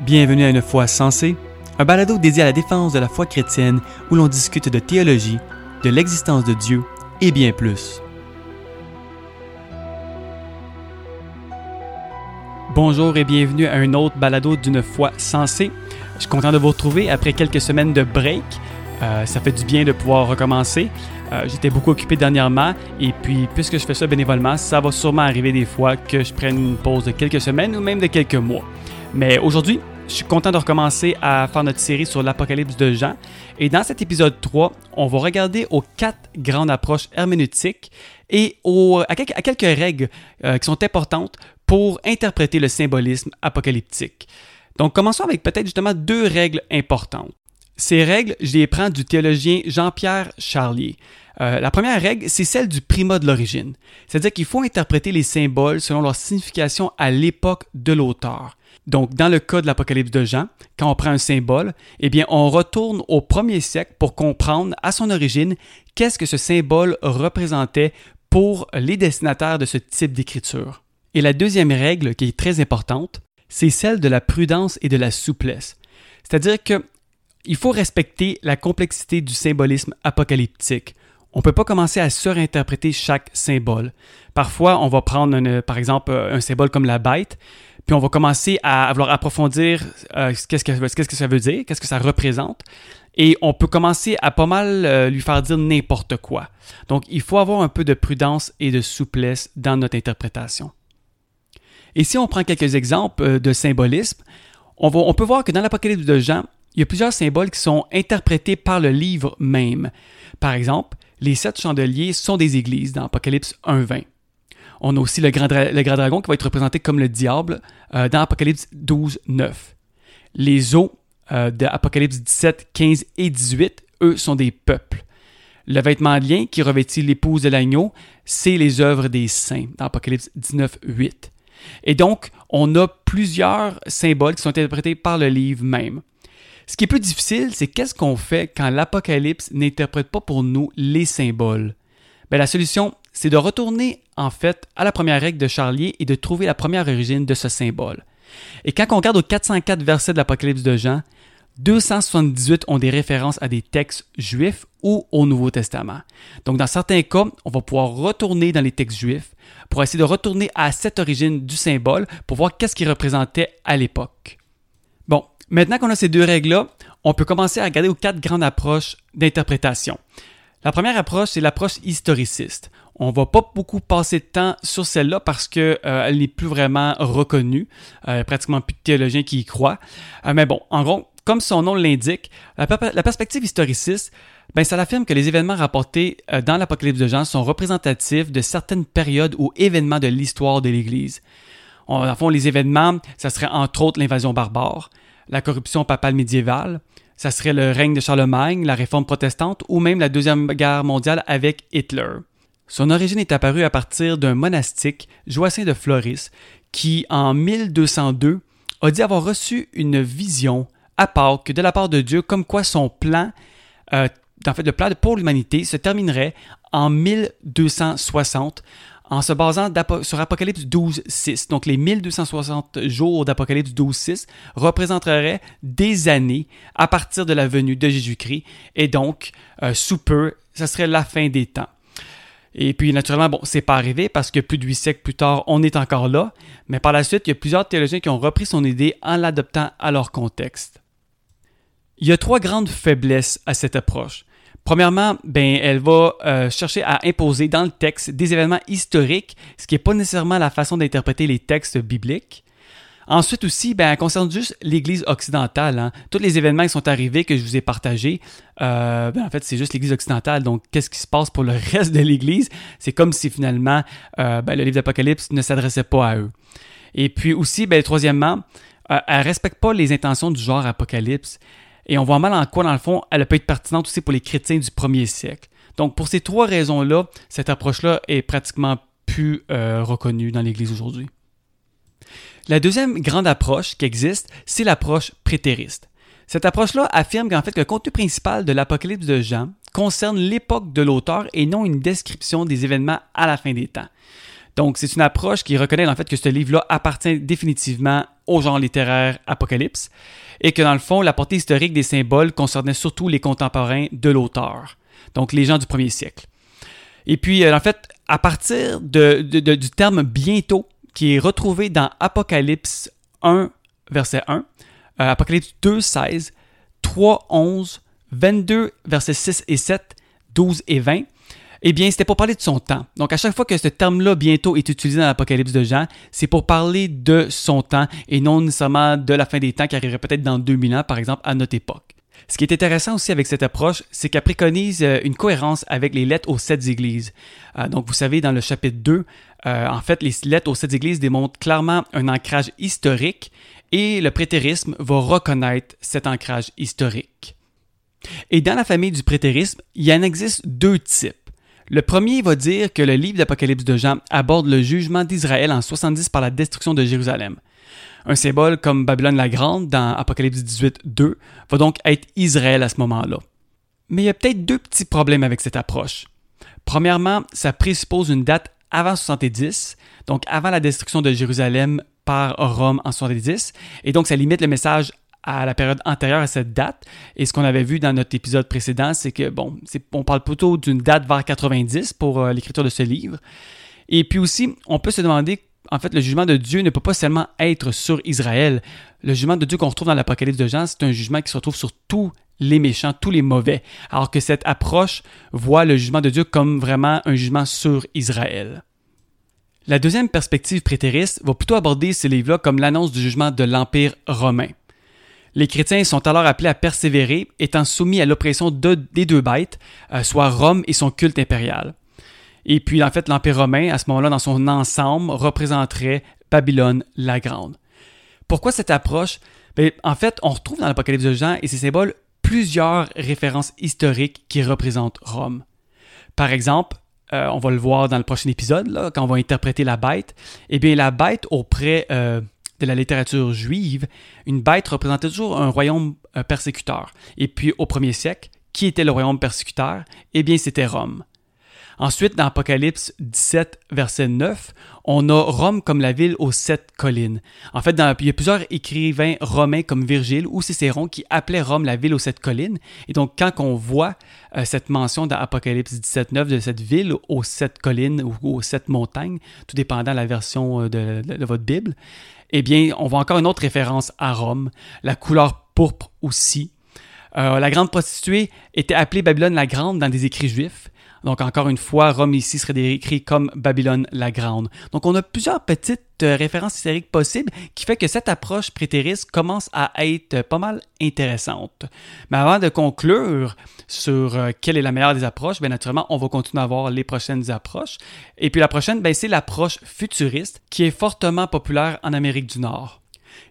Bienvenue à Une foi sensée, un balado dédié à la défense de la foi chrétienne où l'on discute de théologie, de l'existence de Dieu et bien plus. Bonjour et bienvenue à un autre balado d'une foi sensée. Je suis content de vous retrouver après quelques semaines de break. Euh, ça fait du bien de pouvoir recommencer. Euh, J'étais beaucoup occupé dernièrement et puis puisque je fais ça bénévolement, ça va sûrement arriver des fois que je prenne une pause de quelques semaines ou même de quelques mois. Mais aujourd'hui, je suis content de recommencer à faire notre série sur l'Apocalypse de Jean. Et dans cet épisode 3, on va regarder aux quatre grandes approches herméneutiques et à, quelques, règles euh, qui sont importantes pour interpréter le symbolisme apocalyptique. Donc commençons avec peut-être justement deux règles importantes. Ces règles, je les prends du théologien Jean-Pierre Charlier. Euh, la première règle, c'est celle du primat de l'origine. C'est-à-dire qu'il faut interpréter les symboles selon leur signification à l'époque de l'auteur. Donc, dans le cas de l'Apocalypse de Jean, quand on prend un symbole, eh bien, on retourne au premier siècle pour comprendre à son origine qu'est-ce que ce symbole représentait pour les destinataires de ce type d'écriture. Et la deuxième règle, qui est très importante, c'est celle de la prudence et de la souplesse. C'est-à-dire que il faut respecter la complexité du symbolisme apocalyptique. On ne peut pas commencer à surinterpréter chaque symbole. Parfois, on va prendre, par exemple, un symbole comme la bête, puis on va commencer à vouloir approfondir euh, qu'est-ce, que, ça veut dire, qu'est-ce que ça représente. Et on peut commencer à pas mal euh, lui faire dire n'importe quoi. Donc, il faut avoir un peu de prudence et de souplesse dans notre interprétation. Et si on prend quelques exemples euh, de symbolisme, on, on peut voir que dans l'Apocalypse de Jean, il y a plusieurs symboles qui sont interprétés par le livre même. Par exemple, les sept chandeliers sont des églises dans Apocalypse 1.20. On a aussi le grand, dragon qui va être représenté comme le diable euh, dans Apocalypse 12.9. Les eaux euh, d'Apocalypse 17, 15 et 18, eux, sont des peuples. Le vêtement de lien qui revêtit l'épouse de l'agneau, c'est les œuvres des saints dans Apocalypse 19, 8. Et donc, on a plusieurs symboles qui sont interprétés par le livre même. Ce qui est plus difficile, c'est qu'est-ce qu'on fait quand l'Apocalypse n'interprète pas pour nous les symboles? Bien, la solution, c'est de retourner en fait à la première règle de Charlier et de trouver la première origine de ce symbole. Et quand on regarde aux 404 versets de l'Apocalypse de Jean, 278 ont des références à des textes juifs ou au Nouveau Testament. Donc dans certains cas, on va pouvoir retourner dans les textes juifs pour essayer de retourner à cette origine du symbole pour voir qu'est-ce qu'il représentait à l'époque. Bon, Maintenant qu'on a ces deux règles-là, on peut commencer à regarder aux quatre grandes approches d'interprétation. La première approche, c'est l'approche historiciste. On va pas beaucoup passer de temps sur celle-là parce qu'elle euh, n'est plus vraiment reconnue. Euh, pratiquement plus de théologiens qui y croient. Euh, mais bon, en gros, comme son nom l'indique, la, perspective historiciste, ben, ça affirme que les événements rapportés dans l'Apocalypse de Jean sont représentatifs de certaines périodes ou événements de l'histoire de l'Église. En fond, les événements, ça serait entre autres l'invasion barbare, la corruption papale médiévale, ça serait le règne de Charlemagne, la réforme protestante ou même la Deuxième Guerre mondiale avec Hitler. Son origine est apparue à partir d'un monastique, Joacin de Floris, qui, en 1202, a dit avoir reçu une vision à Pâques de la part de Dieu comme quoi son plan, euh, en fait, le plan pour l'humanité se terminerait en 1260 en se basant sur Apocalypse 12.6. Donc les 1260 jours d'Apocalypse 12.6 représenteraient des années à partir de la venue de Jésus-Christ et donc euh, sous peu, ça serait la fin des temps. Et puis, naturellement, bon, c'est pas arrivé parce que plus de huit siècles plus tard, on est encore là. Mais par la suite, il y a plusieurs théologiens qui ont repris son idée en l'adoptant à leur contexte. Il y a trois grandes faiblesses à cette approche. Premièrement, ben, elle va euh, chercher à imposer dans le texte des événements historiques, ce qui n'est pas nécessairement la façon d'interpréter les textes bibliques. Ensuite aussi, ben, concerne juste l'Église occidentale. Hein. Tous les événements qui sont arrivés que je vous ai partagés, euh, ben, en fait, c'est juste l'Église occidentale. Donc, qu'est-ce qui se passe pour le reste de l'Église? C'est comme si finalement euh, ben, le livre d'Apocalypse ne s'adressait pas à eux. Et puis aussi, ben, troisièmement, elle ne respecte pas les intentions du genre Apocalypse. Et on voit mal en quoi, dans le fond, elle peut être pertinente aussi pour les chrétiens du premier siècle. Donc, pour ces trois raisons-là, cette approche-là est pratiquement plus euh, reconnue dans l'Église aujourd'hui. La deuxième grande approche qui existe, c'est l'approche prétériste. Cette approche-là affirme qu'en fait le contenu principal de l'Apocalypse de Jean concerne l'époque de l'auteur et non une description des événements à la fin des temps. Donc, c'est une approche qui reconnaît en fait que ce livre-là appartient définitivement au genre littéraire Apocalypse, et que dans le fond, la portée historique des symboles concernait surtout les contemporains de l'auteur, donc les gens du premier siècle. Et puis, euh, en fait, à partir du terme bientôt, qui est retrouvé dans Apocalypse 1, verset 1, euh, Apocalypse 2, 16, 3, 11, 22, versets 6 et 7, 12 et 20, eh bien, c'était pour parler de son temps. Donc, à chaque fois que ce terme-là bientôt est utilisé dans l'Apocalypse de Jean, c'est pour parler de son temps et non nécessairement de la fin des temps qui arriverait peut-être dans 2000 ans, par exemple, à notre époque. Ce qui est intéressant aussi avec cette approche, c'est qu'elle préconise euh, une cohérence avec les lettres aux sept églises. Euh, donc, vous savez, dans le chapitre 2, euh, en fait, les lettres aux sept églises démontrent clairement un ancrage historique et le prétérisme va reconnaître cet ancrage historique. Et dans la famille du prétérisme, il en existe deux types. Le premier va dire que le livre d'Apocalypse de Jean aborde le jugement d'Israël en 70 par la destruction de Jérusalem. Un symbole comme Babylone la Grande dans Apocalypse 18, 2 va donc être Israël à ce moment-là. Mais il y a peut-être deux petits problèmes avec cette approche. Premièrement, ça présuppose une date avant 70, donc avant la destruction de Jérusalem par Rome en 70, et donc ça limite le message à la période antérieure à cette date. Et ce qu'on avait vu dans notre épisode précédent, c'est que, bon, on parle plutôt d'une date vers 90 pour euh, l'écriture de ce livre. Et puis aussi, on peut se demander en fait, le jugement de Dieu ne peut pas seulement être sur Israël. Le jugement de Dieu qu'on retrouve dans l'Apocalypse de Jean, c'est un jugement qui se retrouve sur tous les méchants, tous les mauvais, alors que cette approche voit le jugement de Dieu comme vraiment un jugement sur Israël. La deuxième perspective prétériste va plutôt aborder ce livre-là comme l'annonce du jugement de l'Empire romain. Les chrétiens sont alors appelés à persévérer, étant soumis à l'oppression des deux bêtes, euh, soit Rome et son culte impérial. Et puis, en fait, l'Empire romain, à ce moment-là, dans son ensemble, représenterait Babylone la Grande. Pourquoi cette approche? Bien, en fait, on retrouve dans l'Apocalypse de Jean et ses symboles plusieurs références historiques qui représentent Rome. Par exemple, euh, on va le voir dans le prochain épisode, quand on va interpréter la bête, eh bien, la bête auprès euh, de la littérature juive, une bête représentait toujours un royaume euh, persécuteur. Et puis, au premier siècle, qui était le royaume persécuteur? Eh bien, c'était Rome. Ensuite, dans Apocalypse 17, verset 9, on a Rome comme la ville aux sept collines. En fait, il y a plusieurs écrivains romains comme Virgile ou Cicéron qui appelaient Rome la ville aux sept collines. Et donc, quand on voit euh, cette mention dans Apocalypse 17, 9 de cette ville aux sept collines ou aux sept montagnes, tout dépendant de la version euh, de, votre Bible, eh bien, on voit encore une autre référence à Rome, la couleur pourpre aussi. Euh, la grande prostituée était appelée Babylone la Grande dans des écrits juifs. Donc encore une fois, Rome ici serait décrit comme Babylone la Grande. Donc on a plusieurs petites euh, références historiques possibles qui fait que cette approche prétériste commence à être pas mal intéressante. Mais avant de conclure sur euh, quelle est la meilleure des approches, bien naturellement, on va continuer à voir les prochaines approches. Et puis la prochaine, ben, c'est l'approche futuriste qui est fortement populaire en Amérique du Nord.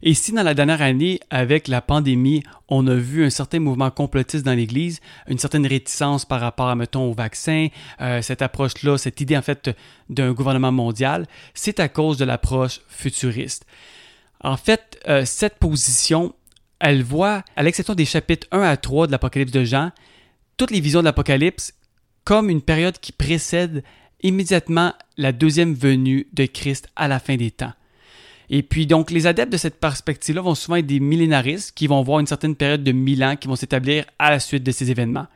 Et si dans la dernière année, avec la pandémie, on a vu un certain mouvement complotiste dans l'Église, une certaine réticence par rapport, à, mettons, au vaccin, euh, cette approche-là, cette idée en fait d'un gouvernement mondial, c'est à cause de l'approche futuriste. En fait, euh, cette position, elle voit, à l'exception des chapitres 1 à 3 de l'Apocalypse de Jean, toutes les visions de l'Apocalypse comme une période qui précède immédiatement la deuxième venue de Christ à la fin des temps. Et puis donc les adeptes de cette perspective-là vont souvent être des millénaristes qui vont voir une certaine période de mille ans qui vont s'établir à la suite de ces événements.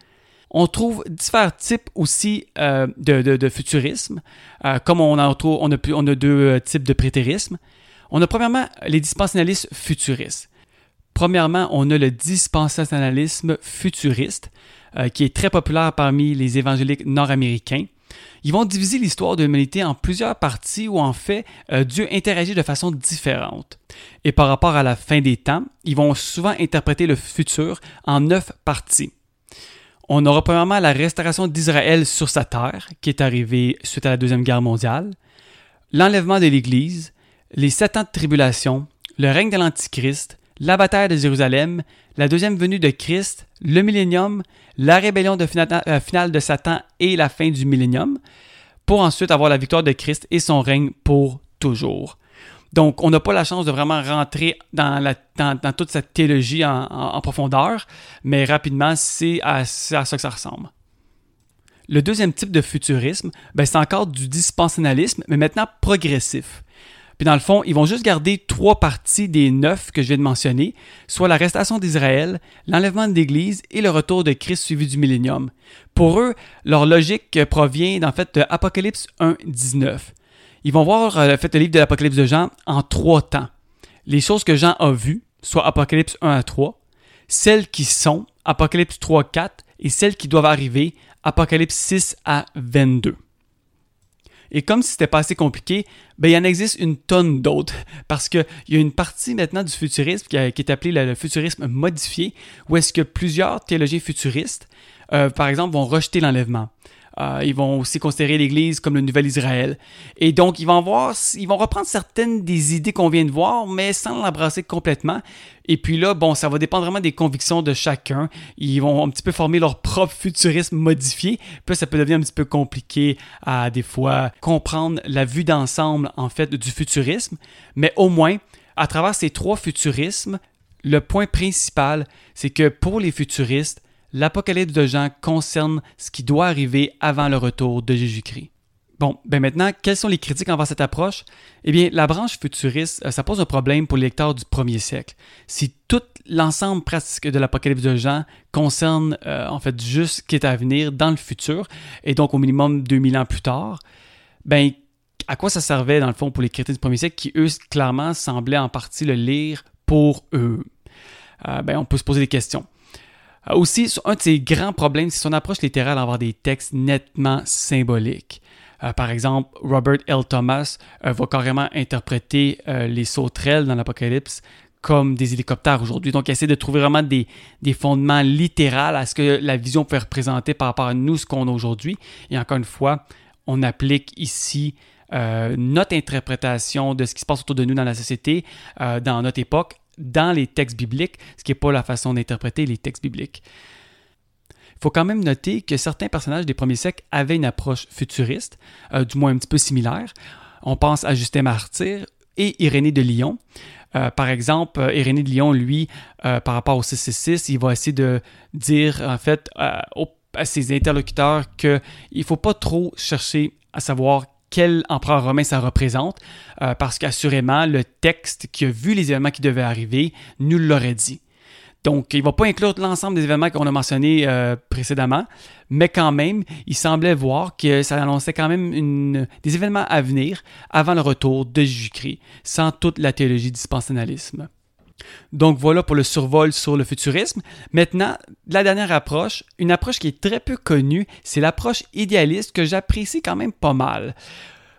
On trouve différents types aussi euh, de, futurisme, euh, comme on a, on, a, on a deux euh, types de prétérisme. On a premièrement les dispensationalistes futuristes. Premièrement, on a le dispensationalisme futuriste, qui est très populaire parmi les évangéliques nord-américains. Ils vont diviser l'histoire de l'humanité en plusieurs parties où en fait euh, Dieu interagit de façon différente. Et par rapport à la fin des temps, ils vont souvent interpréter le futur en neuf parties. On aura premièrement la restauration d'Israël sur sa terre, qui est arrivée suite à la Deuxième Guerre mondiale, l'enlèvement de l'Église, les sept ans de tribulation, le règne de l'Antichrist, la bataille de Jérusalem, la deuxième venue de Christ, le millénium, la rébellion euh, finale de Satan et la fin du millénium, pour ensuite avoir la victoire de Christ et son règne pour toujours. Donc, on n'a pas la chance de vraiment rentrer dans, dans, toute cette théologie en, profondeur, mais rapidement, c'est à, ça que ça ressemble. Le deuxième type de futurisme, ben, c'est encore du dispensationalisme, mais maintenant progressif. Puis dans le fond, ils vont juste garder trois parties des neuf que je viens de mentionner, soit l'arrestation d'Israël, l'enlèvement de l'Église et le retour de Christ suivi du millénium. Pour eux, leur logique provient en fait de Apocalypse 1, 19. Ils vont voir euh, fait, le livre de l'Apocalypse de Jean en trois temps. Les choses que Jean a vues, soit Apocalypse 1 à 3, celles qui sont, Apocalypse 3 4, et celles qui doivent arriver, Apocalypse 6 à 22. Et comme si c'était pas assez compliqué, ben, il en existe une tonne d'autres. Parce qu'il y a une partie maintenant du futurisme qui, est appelée le, futurisme modifié, où est-ce que plusieurs théologiens futuristes, euh, par exemple, vont rejeter l'enlèvement. Euh, ils vont aussi considérer l'Église comme le nouvel Israël. Et donc, ils vont voir, ils vont reprendre certaines des idées qu'on vient de voir, mais sans l'embrasser complètement. Et puis là, bon, ça va dépendre vraiment des convictions de chacun. Ils vont un petit peu former leur propre futurisme modifié. Puis ça peut devenir un petit peu compliqué à des fois comprendre la vue d'ensemble, en fait, du futurisme. Mais au moins, à travers ces trois futurismes, le point principal, c'est que pour les futuristes, l'Apocalypse de Jean concerne ce qui doit arriver avant le retour de Jésus-Christ. Bon, ben maintenant, quelles sont les critiques envers cette approche? Eh bien, la branche futuriste, euh, ça pose un problème pour les lecteurs du premier siècle. Si tout l'ensemble pratique de l'Apocalypse de Jean concerne euh, en fait juste ce qui est à venir dans le futur, et donc au minimum 2000 ans plus tard, ben à quoi ça servait dans le fond pour les chrétiens du premier siècle qui, eux, clairement semblaient en partie le lire pour eux? Euh, ben, on peut se poser des questions. Euh, aussi, un de ses grands problèmes, c'est son approche littérale d'avoir des textes nettement symboliques. Euh, par exemple, Robert L. Thomas euh, va carrément interpréter les sauterelles dans l'Apocalypse comme des hélicoptères aujourd'hui. Donc, il essaie de trouver vraiment des, des fondements littéraux à ce que la vision peut représenter par rapport à nous, ce qu'on a aujourd'hui. Et encore une fois, on applique ici notre interprétation de ce qui se passe autour de nous dans la société, dans notre époque, dans les textes bibliques, ce qui n'est pas la façon d'interpréter les textes bibliques. Il faut quand même noter que certains personnages des premiers siècles avaient une approche futuriste, euh, du moins un petit peu similaire. On pense à Justin Martyr et Irénée de Lyon. Euh, par exemple, euh, Irénée de Lyon, lui, par rapport au 666, il va essayer de dire en fait à ses interlocuteurs qu'il ne faut pas trop chercher à savoir quel empereur romain ça représente, euh, parce qu'assurément, le texte qui a vu les événements qui devaient arriver nous l'aurait dit. Donc, il ne va pas inclure l'ensemble des événements qu'on a mentionnés euh, précédemment, mais quand même, il semblait voir que ça annonçait quand même des événements à venir avant le retour de Jésus-Christ, sans toute la théologie dispensionnalisme. Donc voilà pour le survol sur le futurisme. Maintenant, la dernière approche, une approche qui est très peu connue, c'est l'approche idéaliste que j'apprécie quand même pas mal.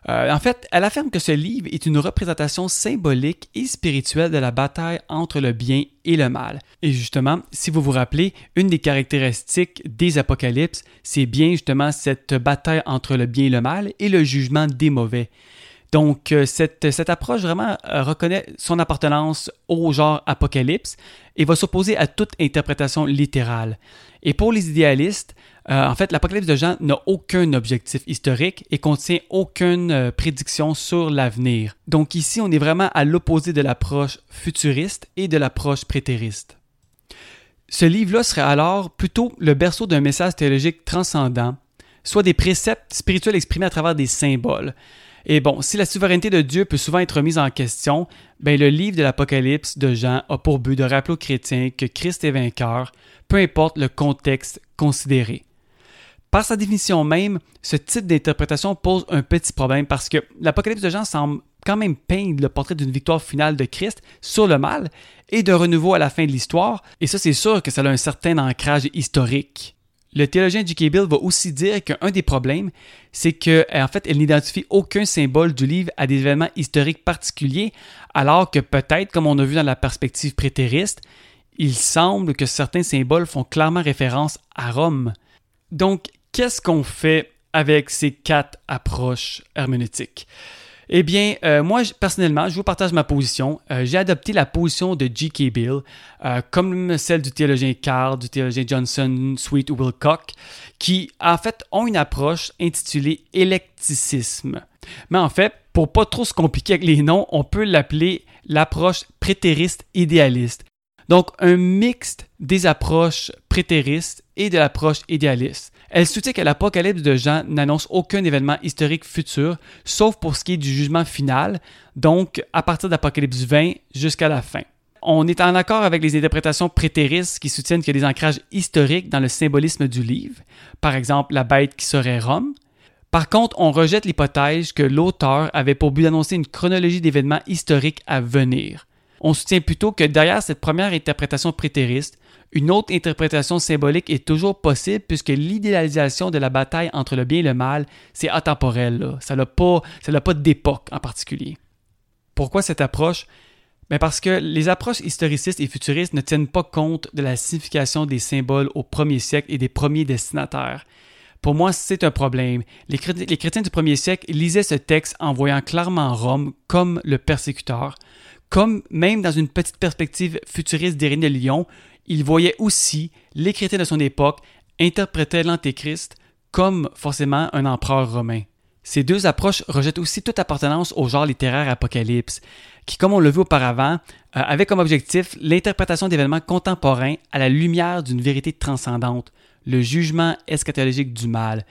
Euh, en fait, elle affirme que ce livre est une représentation symbolique et spirituelle de la bataille entre le bien et le mal. Et justement, si vous vous rappelez, une des caractéristiques des apocalypses, c'est bien justement cette bataille entre le bien et le mal et le jugement des mauvais. Donc, euh, cette, cette, approche vraiment euh, reconnaît son appartenance au genre apocalypse et va s'opposer à toute interprétation littérale. Et pour les idéalistes, euh, en fait, l'Apocalypse de Jean n'a aucun objectif historique et contient aucune prédiction sur l'avenir. Donc ici, on est vraiment à l'opposé de l'approche futuriste et de l'approche prétériste. Ce livre-là serait alors plutôt le berceau d'un message théologique transcendant, soit des préceptes spirituels exprimés à travers des symboles. Et bon, si la souveraineté de Dieu peut souvent être remise en question, ben le livre de l'Apocalypse de Jean a pour but de rappeler aux chrétiens que Christ est vainqueur, peu importe le contexte considéré. Par sa définition même, ce type d'interprétation pose un petit problème parce que l'Apocalypse de Jean semble quand même peindre le portrait d'une victoire finale de Christ sur le mal et de renouveau à la fin de l'histoire, et ça c'est sûr que ça a un certain ancrage historique. Le théologien J.K. Bill va aussi dire qu'un des problèmes, c'est qu'en fait, elle n'identifie aucun symbole du livre à des événements historiques particuliers, alors que peut-être, comme on a vu dans la perspective prétériste, il semble que certains symboles font clairement référence à Rome. Donc, qu'est-ce qu'on fait avec ces quatre approches herméneutiques? Eh bien, euh, moi, personnellement, je vous partage ma position. Euh, j'ai adopté la position de G.K. Bill, euh, comme celle du théologien Carr, du théologien Johnson, Sweet Wilcock, qui, en fait, ont une approche intitulée électicisme. Mais en fait, pour pas trop se compliquer avec les noms, on peut l'appeler l'approche prétériste idéaliste. Donc, un mixte des approches prétéristes et de l'approche idéaliste. Elle soutient que l'Apocalypse de Jean n'annonce aucun événement historique futur, sauf pour ce qui est du jugement final, donc à partir d'Apocalypse 20 jusqu'à la fin. On est en accord avec les interprétations prétéristes qui soutiennent qu'il y a des ancrages historiques dans le symbolisme du livre, par exemple la bête qui serait Rome. Par contre, on rejette l'hypothèse que l'auteur avait pour but d'annoncer une chronologie d'événements historiques à venir. On soutient plutôt que derrière cette première interprétation prétériste, une autre interprétation symbolique est toujours possible puisque l'idéalisation de la bataille entre le bien et le mal, c'est atemporel. Ça n'a pas, pas d'époque en particulier. Pourquoi cette approche? Mais parce que les approches historicistes et futuristes ne tiennent pas compte de la signification des symboles au premier siècle et des premiers destinataires. Pour moi, c'est un problème. Les, chrétiens du premier siècle lisaient ce texte en voyant clairement Rome comme le persécuteur, comme même dans une petite perspective futuriste d'Irénée de Lyon, ils voyaient aussi les chrétiens de son époque interpréter l'Antéchrist comme forcément un empereur romain. Ces deux approches rejettent aussi toute appartenance au genre littéraire apocalypse, qui, comme on l'a vu auparavant, euh, avait comme objectif l'interprétation d'événements contemporains à la lumière d'une vérité transcendante, le jugement eschatologique du mal.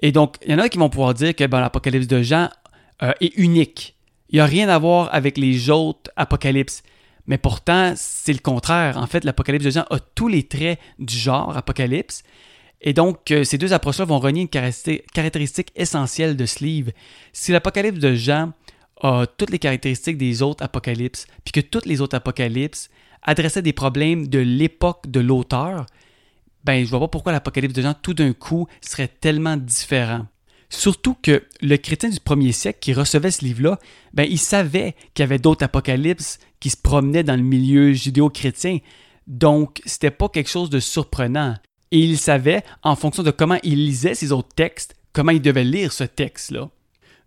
Et donc, il y en a qui vont pouvoir dire que ben, l'Apocalypse de Jean euh, est unique. Il n'y a rien à voir avec les autres apocalypses. Mais pourtant, c'est le contraire. En fait, l'Apocalypse de Jean a tous les traits du genre Apocalypse, et donc, euh, ces deux approches-là vont renier une caractéristique essentielle de ce livre. Si l'Apocalypse de Jean a toutes les caractéristiques des autres apocalypses, puis que toutes les autres apocalypses adressaient des problèmes de l'époque de l'auteur, ben je vois pas pourquoi l'Apocalypse de Jean tout d'un coup serait tellement différent. Surtout que le chrétien du premier siècle qui recevait ce livre-là, ben il savait qu'il y avait d'autres apocalypses qui se promenaient dans le milieu judéo-chrétien. Donc, c'était pas quelque chose de surprenant. Et il savait, en fonction de comment il lisait ces autres textes, comment il devait lire ce texte-là.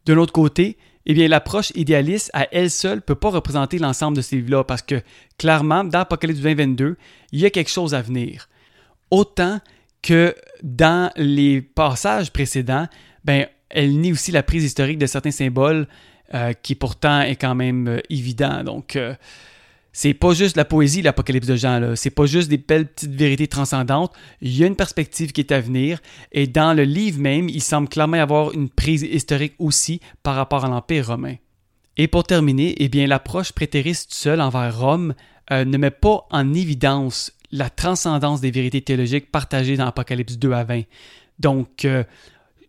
De l'autre côté, eh l'approche idéaliste à elle seule ne peut pas représenter l'ensemble de ces livres-là parce que, clairement, dans Apocalypse 2022, il y a quelque chose à venir. Autant que dans les passages précédents, ben, elle nie aussi la prise historique de certains symboles euh, qui pourtant est quand même euh, évident. Donc, euh, c'est pas juste la poésie, l'Apocalypse de Jean, c'est pas juste des belles petites vérités transcendantes, il y a une perspective qui est à venir, et dans le livre même, il semble clairement avoir une prise historique aussi par rapport à l'Empire romain. Et pour terminer, eh bien, l'approche prétériste seule envers Rome euh, ne met pas en évidence la transcendance des vérités théologiques partagées dans Apocalypse 2 à 20. Donc,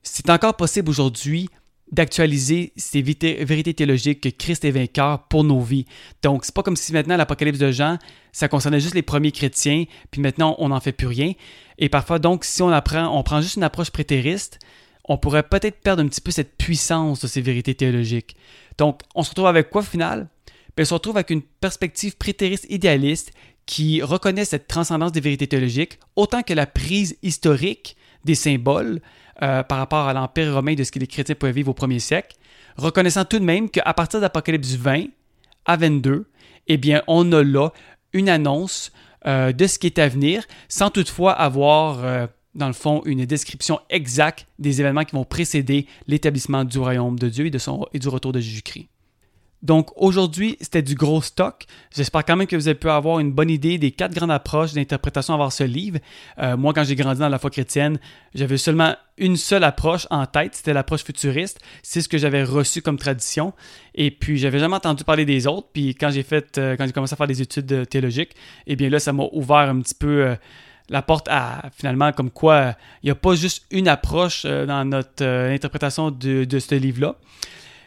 c'est encore possible aujourd'hui d'actualiser ces vérités théologiques que Christ est vainqueur pour nos vies. Donc, c'est pas comme si maintenant l'Apocalypse de Jean, ça concernait juste les premiers chrétiens, puis maintenant on n'en fait plus rien. Et parfois, donc, si on apprend, on prend juste une approche prétériste, on pourrait peut-être perdre un petit peu cette puissance de ces vérités théologiques. Donc, on se retrouve avec quoi au final? Bien, on se retrouve avec une perspective prétériste idéaliste qui reconnaît cette transcendance des vérités théologiques, autant que la prise historique des symboles, euh, par rapport à l'Empire romain de ce que les chrétiens pouvaient vivre au premier siècle, reconnaissant tout de même qu'à partir d'Apocalypse 20 à 22, eh bien, on a là une annonce euh, de ce qui est à venir, sans toutefois avoir, euh, dans le fond, une description exacte des événements qui vont précéder l'établissement du royaume de Dieu et, du retour de Jésus-Christ. Donc aujourd'hui, c'était du gros stock. J'espère quand même que vous avez pu avoir une bonne idée des quatre grandes approches d'interprétation avoir ce livre. Euh, moi, quand j'ai grandi dans la foi chrétienne, j'avais seulement une seule approche en tête, c'était l'approche futuriste. C'est ce que j'avais reçu comme tradition. Et puis, j'avais jamais entendu parler des autres. Puis, quand j'ai fait, euh, quand j'ai commencé à faire des études théologiques, eh bien là, ça m'a ouvert un petit peu euh, la porte à finalement comme quoi il n'y a pas juste une approche dans notre interprétation de ce livre-là.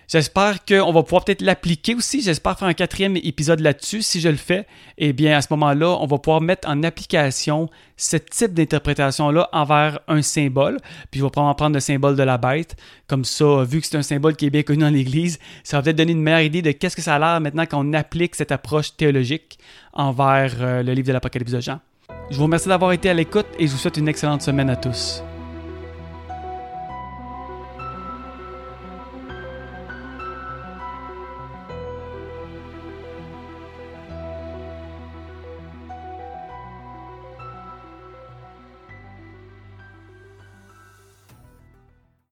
J'espère qu'on va pouvoir peut-être l'appliquer aussi. J'espère faire un quatrième épisode là-dessus. Si je le fais, eh bien, à ce moment-là, on va pouvoir mettre en application ce type d'interprétation-là envers un symbole. Puis, je vais probablement prendre le symbole de la bête. Comme ça, vu que c'est un symbole qui est bien connu dans l'Église, ça va peut-être donner une meilleure idée de qu'est-ce que ça a l'air maintenant qu'on applique cette approche théologique envers euh, le livre de l'Apocalypse de Jean. Je vous remercie d'avoir été à l'écoute et je vous souhaite une excellente semaine à tous.